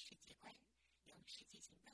实体会有实体行动。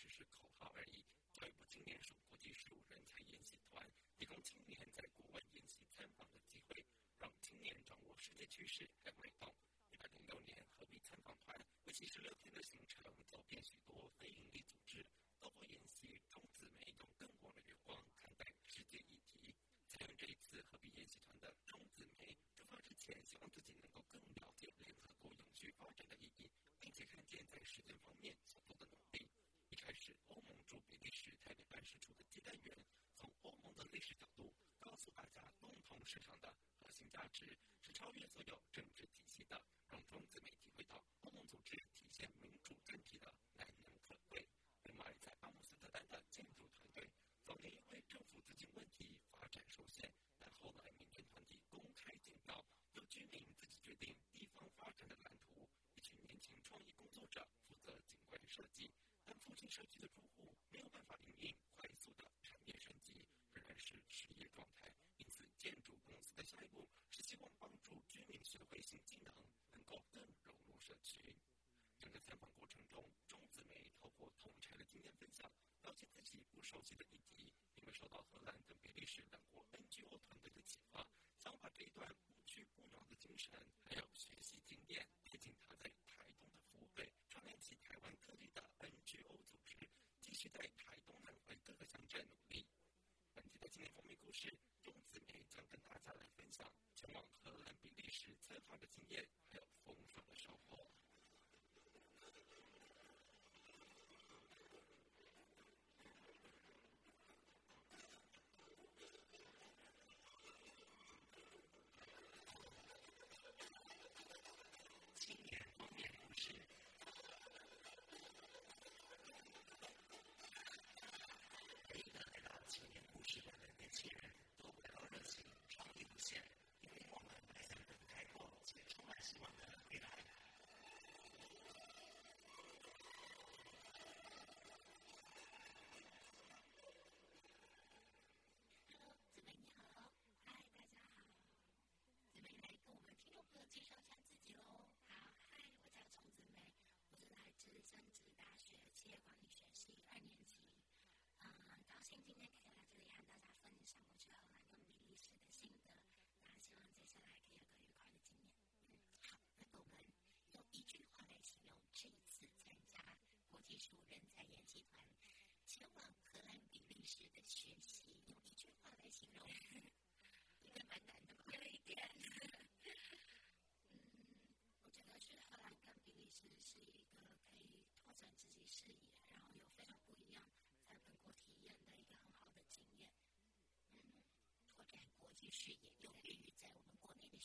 只是口号而已。教育部今年首国际事务人才研习团提供青年在国外研习参访的机会，让青年掌握世界趋势和脉动。一百零六年，何必参访团为期十六天的行程，走遍许多非营利组织，透过研习，种子梅用更广的眼光看待世界议题。参与这一次何必研习团的种子梅，出发之前，希望自己。市场的核心价值是超越所有政治体系的。公众自媒体会到，共同组织体现民主政体的难能可贵。另外，在阿姆斯特丹的建筑团队，早年因为政府资金问题发展受限，但后来民间团体公开警告，由居民自己决定地方发展的蓝图。一群年轻创意工作者负责景观设计，但附近社区的住户没有办法领命。在采访过程中，钟子梅透过同台的经验分享，了解自己不熟悉的议题，并为受到荷兰等比利时等国 NGO 团队的启发，想把这一段不屈不挠的精神，还有学习经验，贴近他在台东的服务队，串联起台湾各地的 NGO 组织，继续在台东南回各个乡镇努力。本期的经验封面故事，钟子梅将跟大家来分享前往荷兰、比利时采访的经验。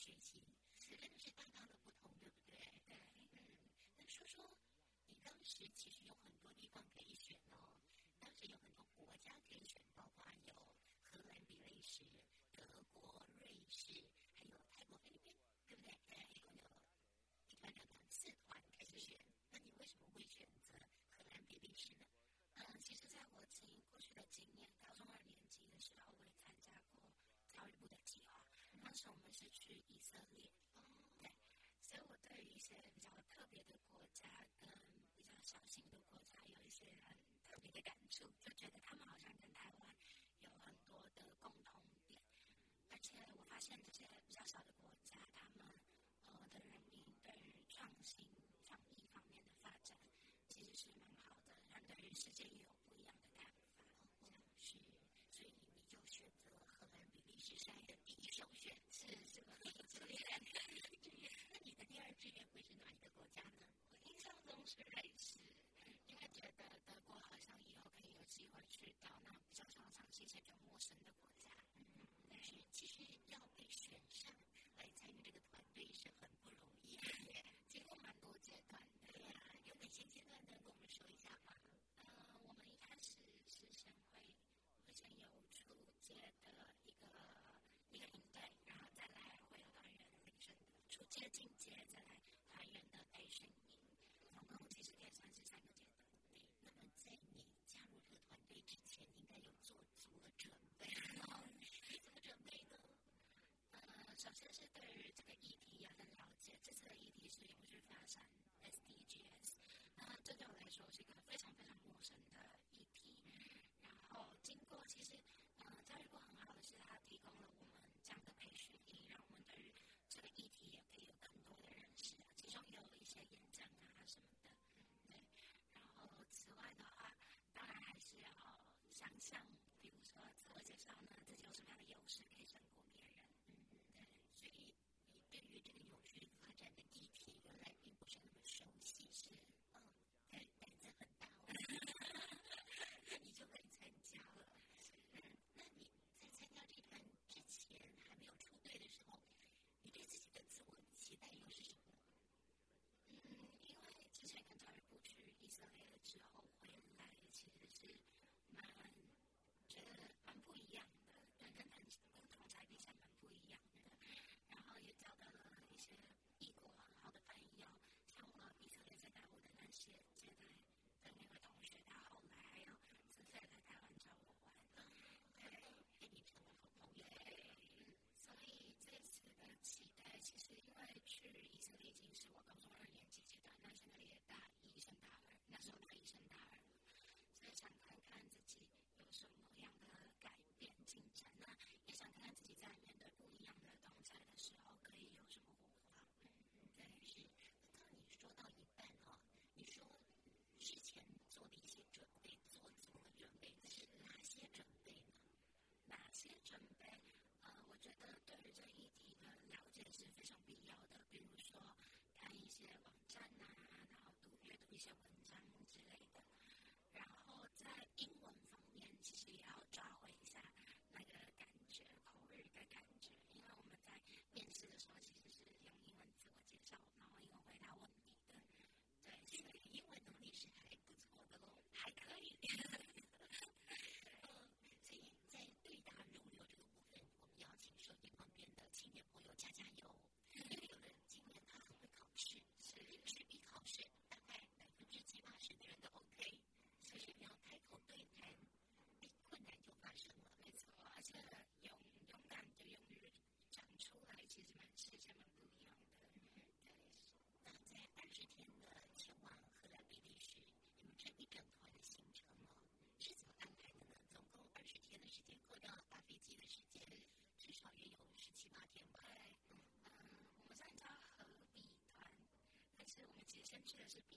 学习，是真是大大的不同，对不对？对，嗯。那说说你当时其实有很多地方可以选哦，当时有很多国家可以选，包括有荷兰、比利时、德国、瑞士，还有泰国、菲律宾，对不对？对，一共有一团两团四团可以选。那你为什么会选择荷兰、比利时呢？嗯，其实在我自己过去的经验，高中二年级的时候，我也参加过教育部的计划。当时我们是去就觉得他们好像跟台湾有很多的共同点，而且我发现。首先是对于这个议题也很了解，这次的议题是永续发展 SDGs，那这对我来说是一个非常非常陌生的议题。然后经过其实，嗯、呃，教育部很好的是，它提供了我们这样的培训，让我们对于这个议题也可以有更多的认识，其中也有一些演讲啊什么的，对。然后此外的话，当然还是要想想。using Jersey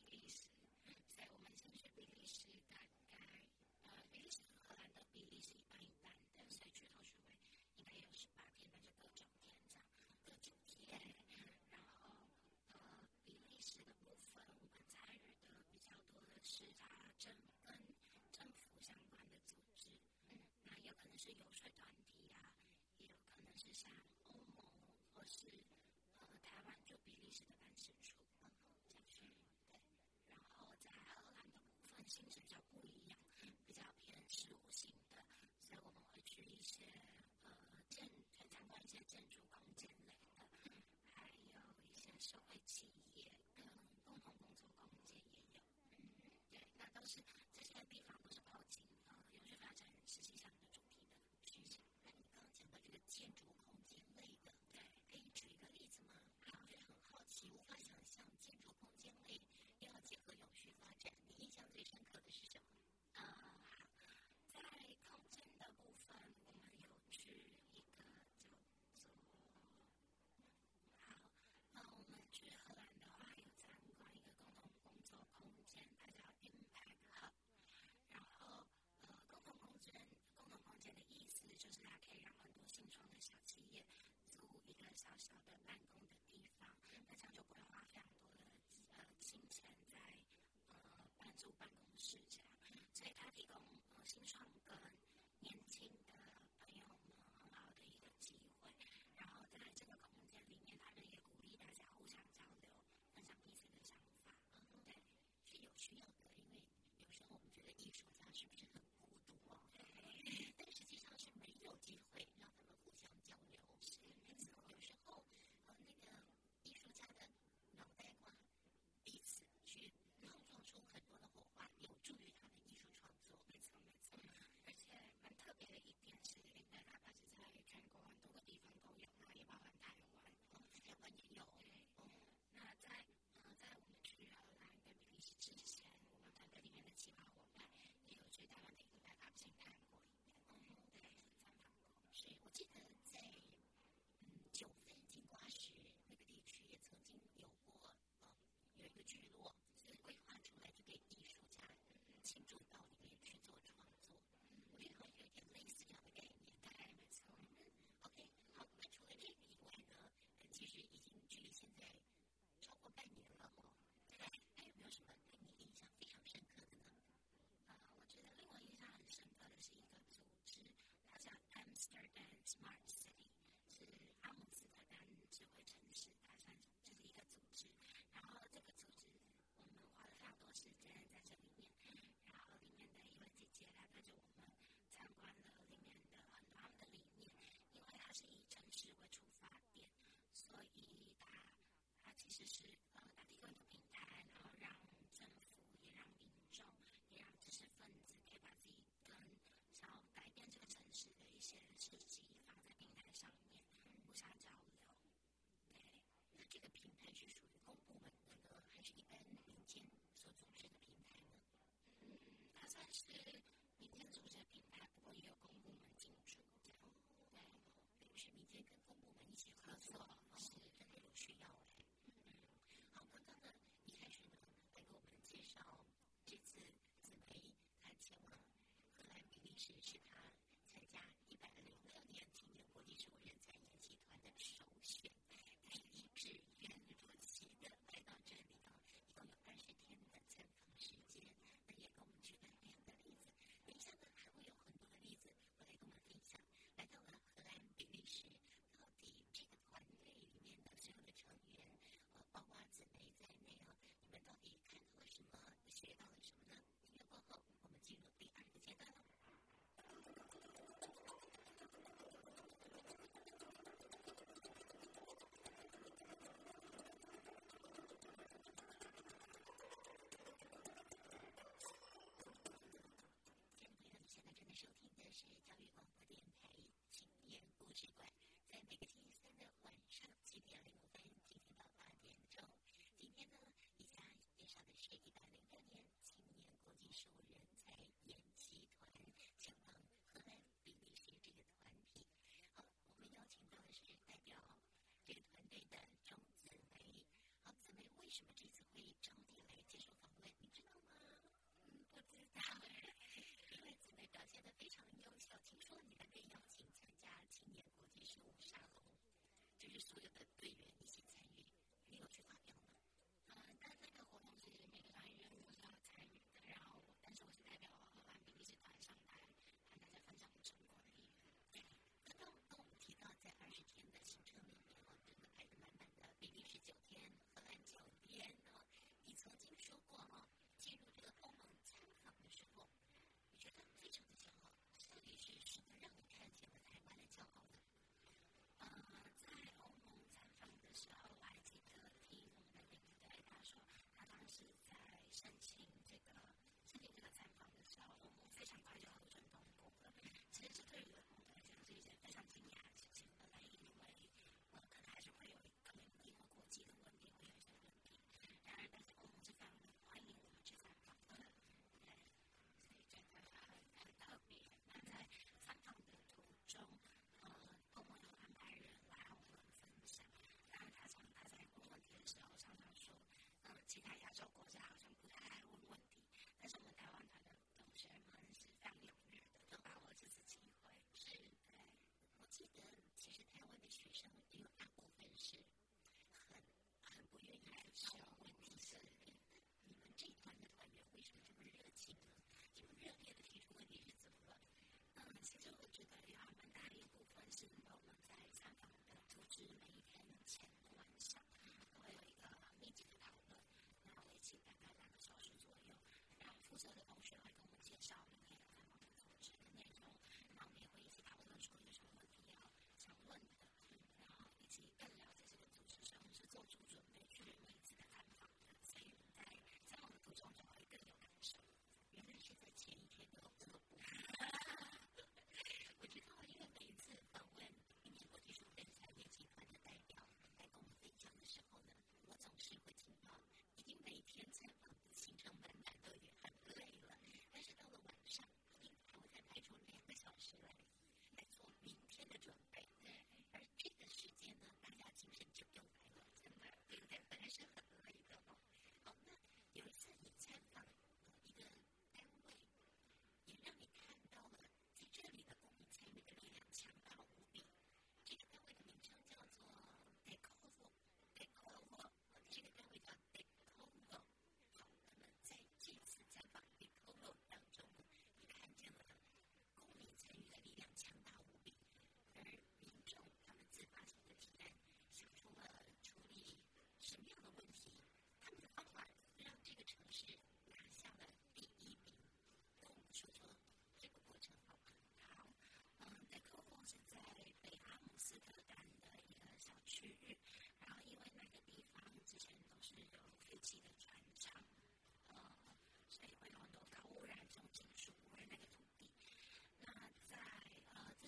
性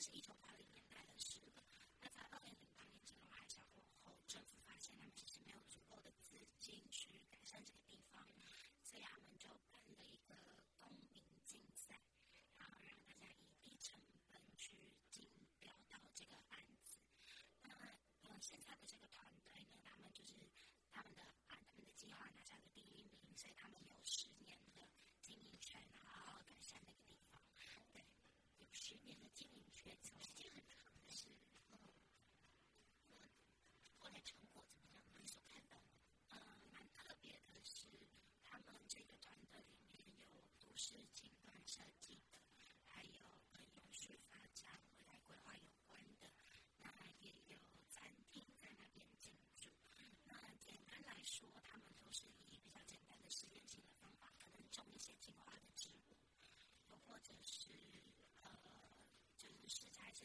呃，这是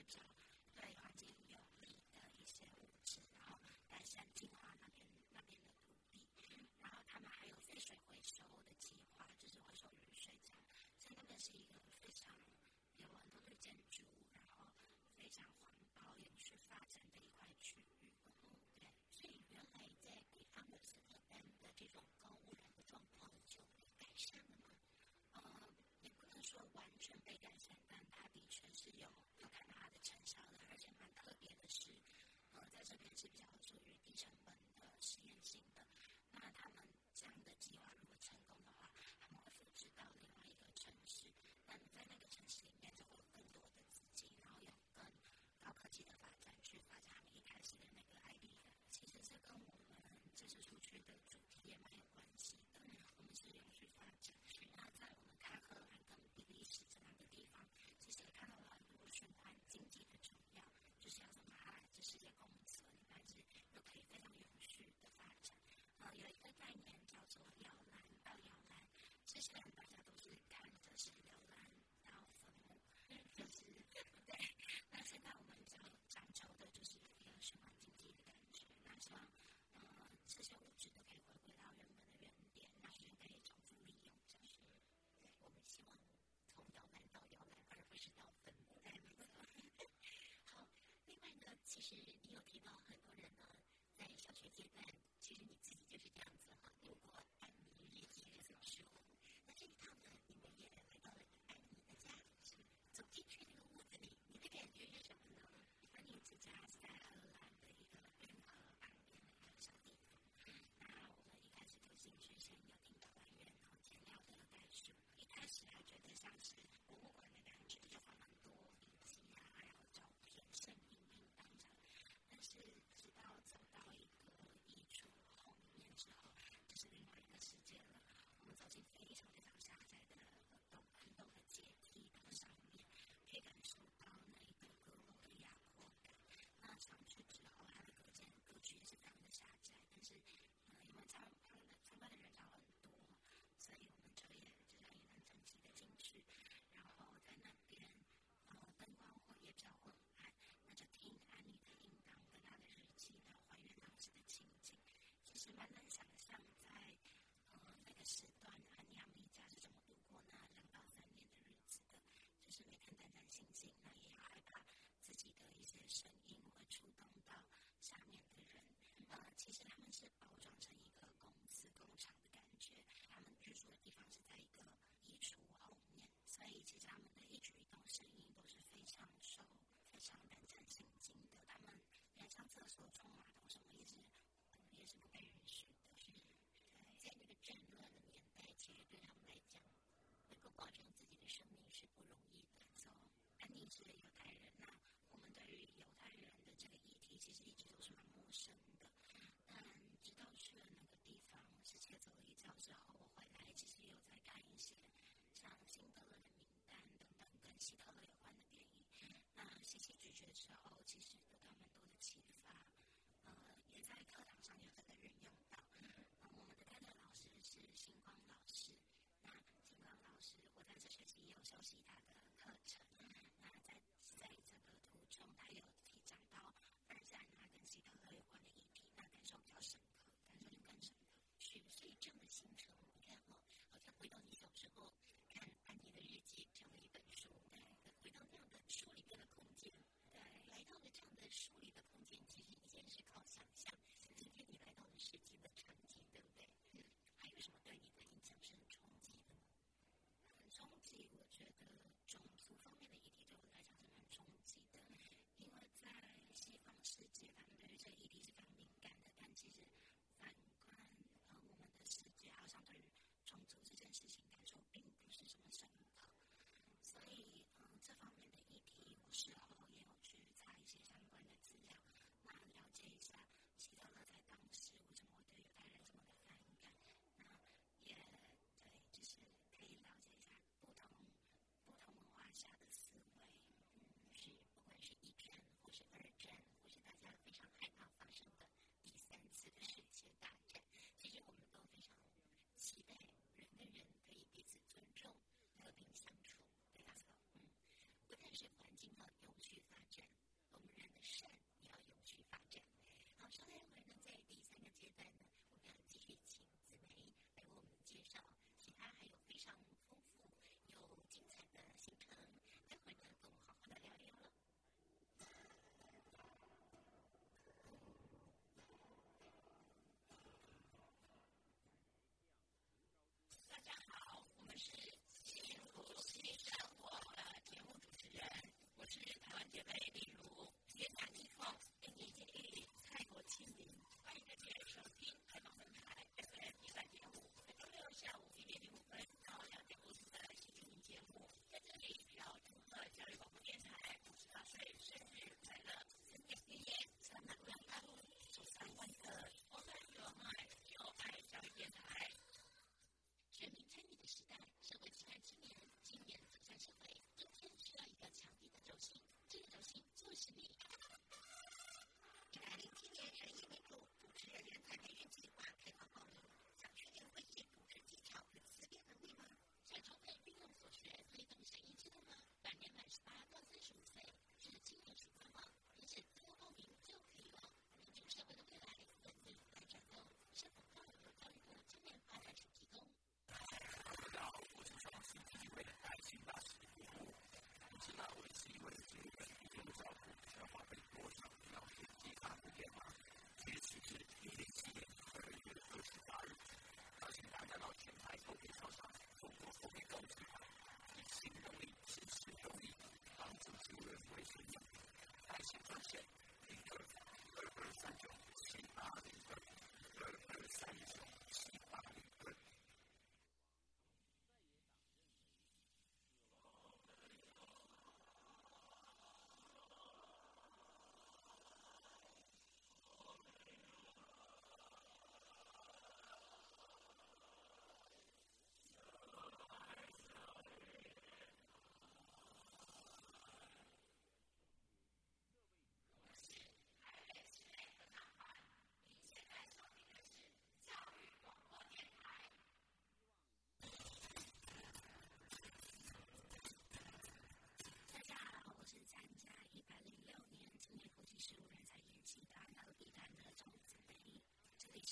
example. 在小学民族犹太人，那我们对于犹太人的这个议题，其实一直都是蛮陌生的。但直到去了那个地方，直接走了一遭之后，我回来其实有在看一些像《辛的勒的名单》等等跟希特勒有关的电影。那细细咀嚼的时候，其实得到蛮多的启发。呃，也在课堂上有这个运用到。我们的代课老师是星光老师。那星光老师，我在这学期也有休息他。sweet. 进来。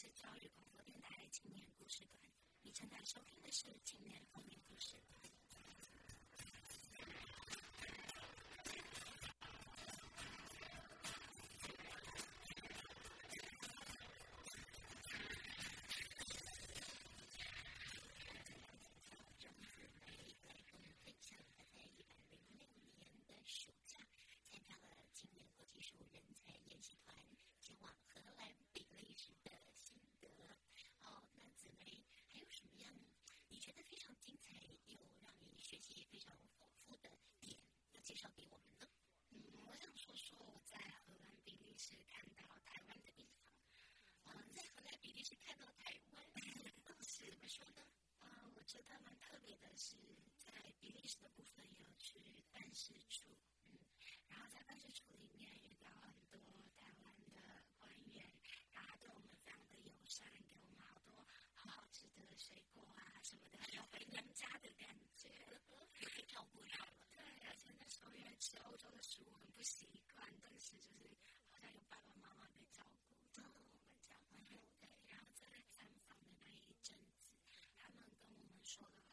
是教育广播电台《青年故事馆》，你正在收听的是《青年风云故事馆》。到底我们呢？嗯，我想说说我在荷兰比利时看到台湾的地方。嗯，在荷兰比利时看到台湾，当时怎么说呢？啊，我觉得蛮特别的是，在比利时的部分有去办事处嗯，然后在办事处里面遇到很多台湾的官员，然后他对我们非常的友善，给我们好多好好吃的水果啊什么的，有回娘家的感觉，被照顾到了。对，而且那时候因为吃欧洲的食物很不习惯，但是就是好像有爸爸妈妈被照顾，嗯，我们这样，对，然后在参访的那一阵子，他们跟我们说了。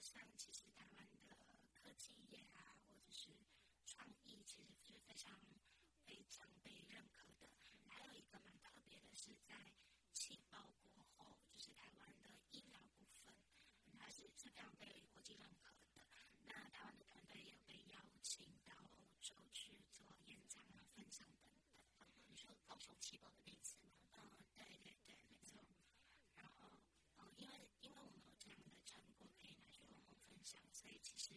像其实台湾的科技业啊，或者是创意，其实是非常非常被认可的。还有一个蛮特别的是，在气爆过后，就是台湾的医疗部分，它是是非常被国际认可的。那台湾的团队也有被邀请到欧洲去做演讲啊、分享等等。你说高雄气爆的那次吗？嗯，对对对，没错。然后，嗯，因为因为我们有这样的成果可以拿。所以，其实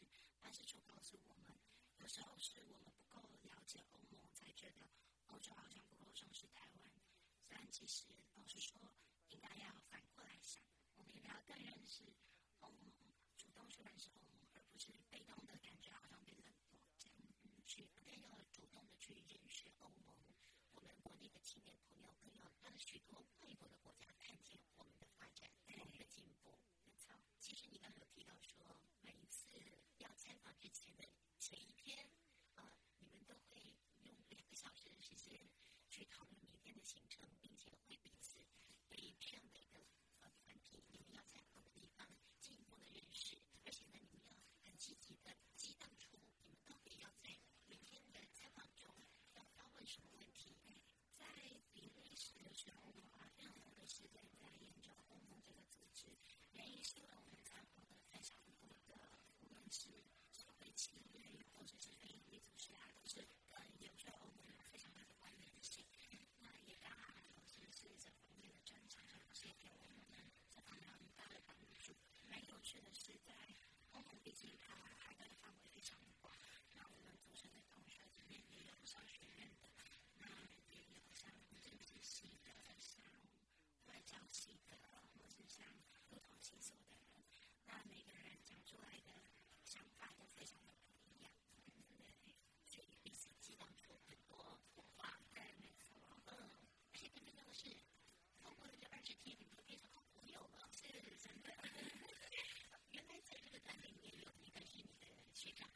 但是，就告诉我们，有时候是我们不够了解欧盟，才觉得欧洲好像不够重视台湾。虽然其实老实说，应该要反过来想，我们应该要更认识欧盟，主动去认识欧盟，而不是被动的感觉好像被冷落这样。去更要主动的去认识欧盟，我们国内的青年朋友更要让许多外国的国家看见我们的发展，我们的进步。没错，其实你。以前的前一天，啊，你们都会用两个小时的时间去讨论明天的行程，并且会彼此对这样的一个呃问题，你们要在各个地方进一步的认识，而且呢，你们要很积极的激荡出你们到底要在明天的采访中要发问什么问题。在比利时的时候，我花任何的时间在研究我们这个组织，原因是我们采访了非常多的无论是。其实有些电影里总是都是跟有些欧美人非常有观点的戏，那也让我们有些是在国的正常生，给我们这方面很大的帮助。蛮有趣的是，在欧美地区，它拍的范围非常广。学长，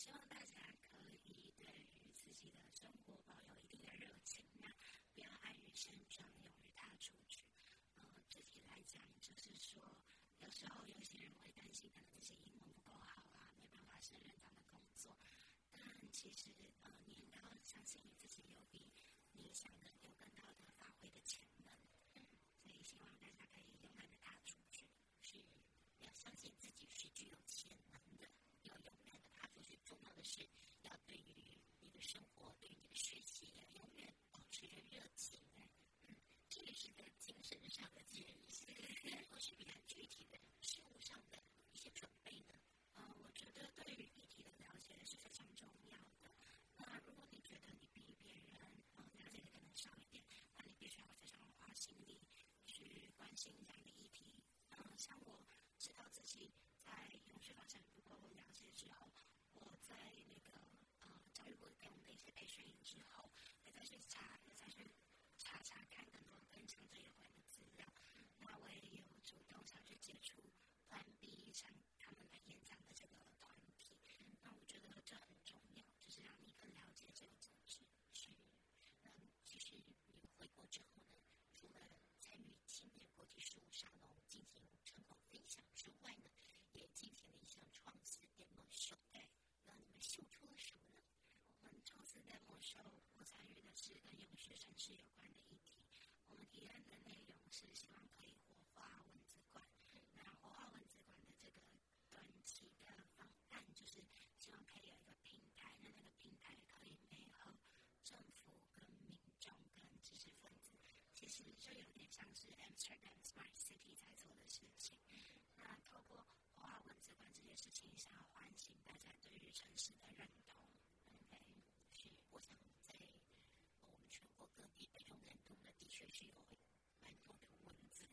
希望大家可以对于自己的生活保有一定的热情，那不要碍于现状，勇于踏出去。呃，具体来讲，就是说，有时候有些人会担心他的这些英文不够好啊，没办法胜任他们工作。但其实，呃，你要相信你自己有比你想的有更大的发挥的潜力。是要对于你的生活，对于你的学习要永远保持着热情。嗯，这也是跟精神上的，建实你四都是比较具体的事物上的一些准备的。呃，我觉得对于议题的了解是非常重要的。那，如果你觉得你比别人呃了解的可能少一点，那你必须要非常花心力去关心这样的议题。呃，像我。的一些培训营之后，也再去查，再去查查看更多跟长者有关的资料。那我也有主动想去接触团 B 像他们来演讲的这个团体。那我觉得这很重要，就是让你更了解这个组织。是，嗯，其实你回国之后呢，除了参与青年国际事务沙龙进行成果分享之外呢，也进行了一项创思 demo 秀。对，那你们秀出了什么呢？我们创思 demo 秀，我是跟永续城市有关的议题。我们提案的内容是希望可以活化文字馆。那活化文字馆的这个短期的方案，就是希望可以有一个平台，那那个平台可以配合政府跟民众跟知识分子，其实就有点像是 Amsterdam Smart City 在做的事情。那透过活化文字馆这件事情，想要唤醒大家对于城市的认同。对，是，我想在我们全国各地北中南东的，的确是有蛮多的文字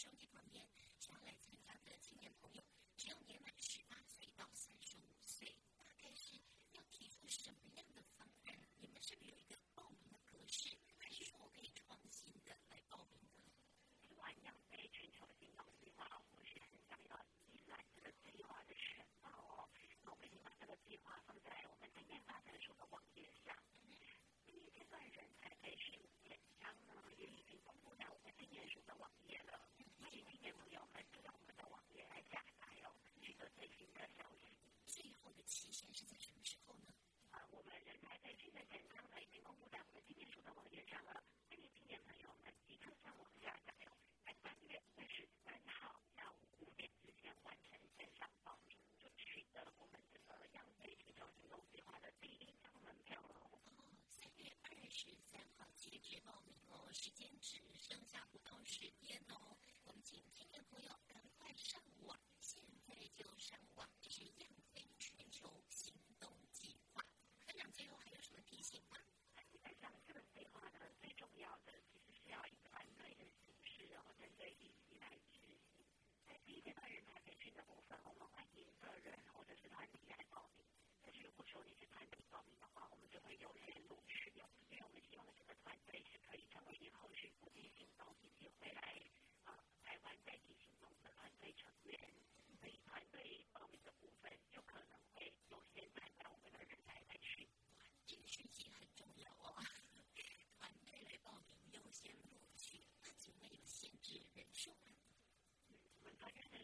się nie powie, 只剩下不到时间了，我们请听众朋友赶快上网，现在就上网，这是。children. Like I said,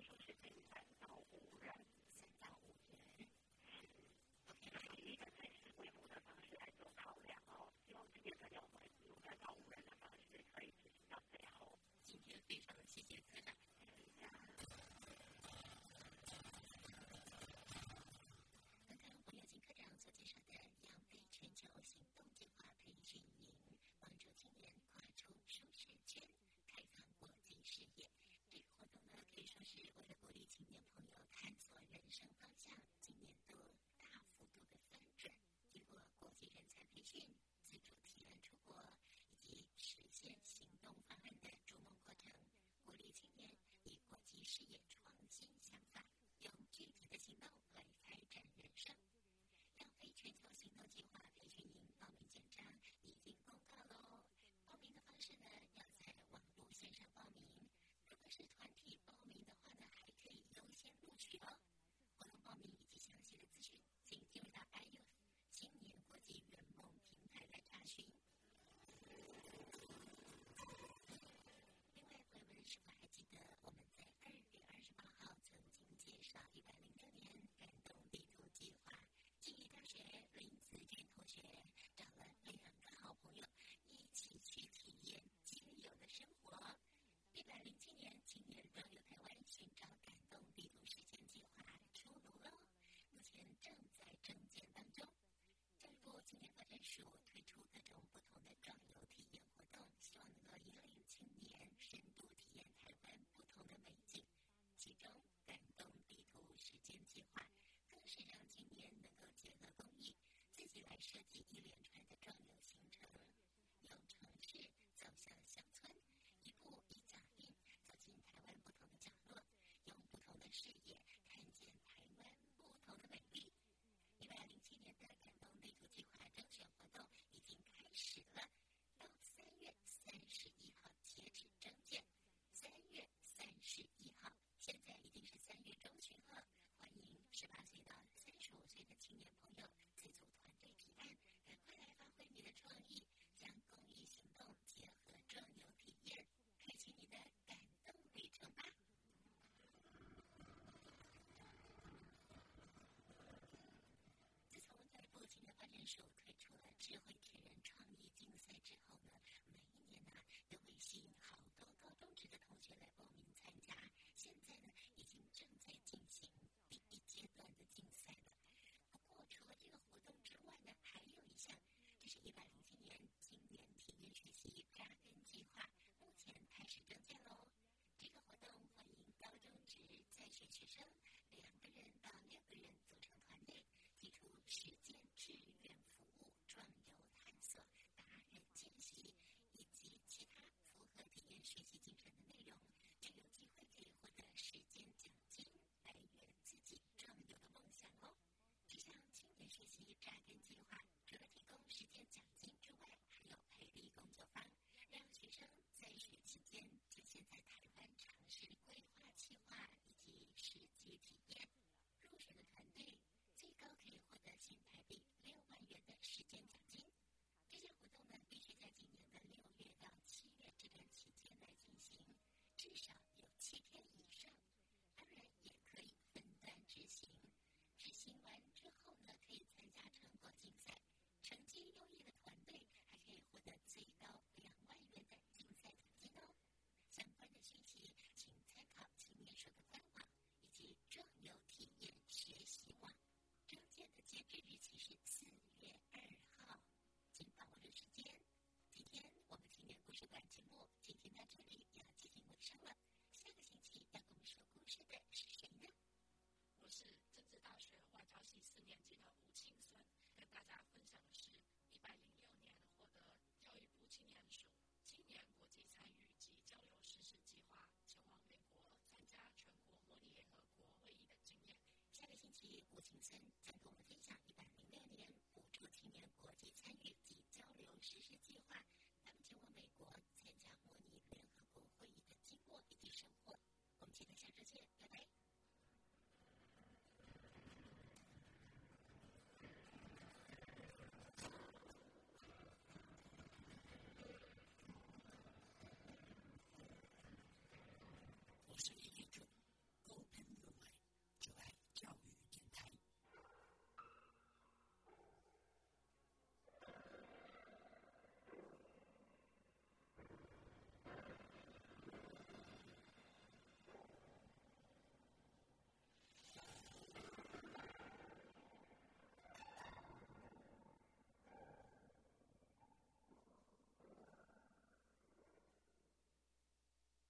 来设计医疗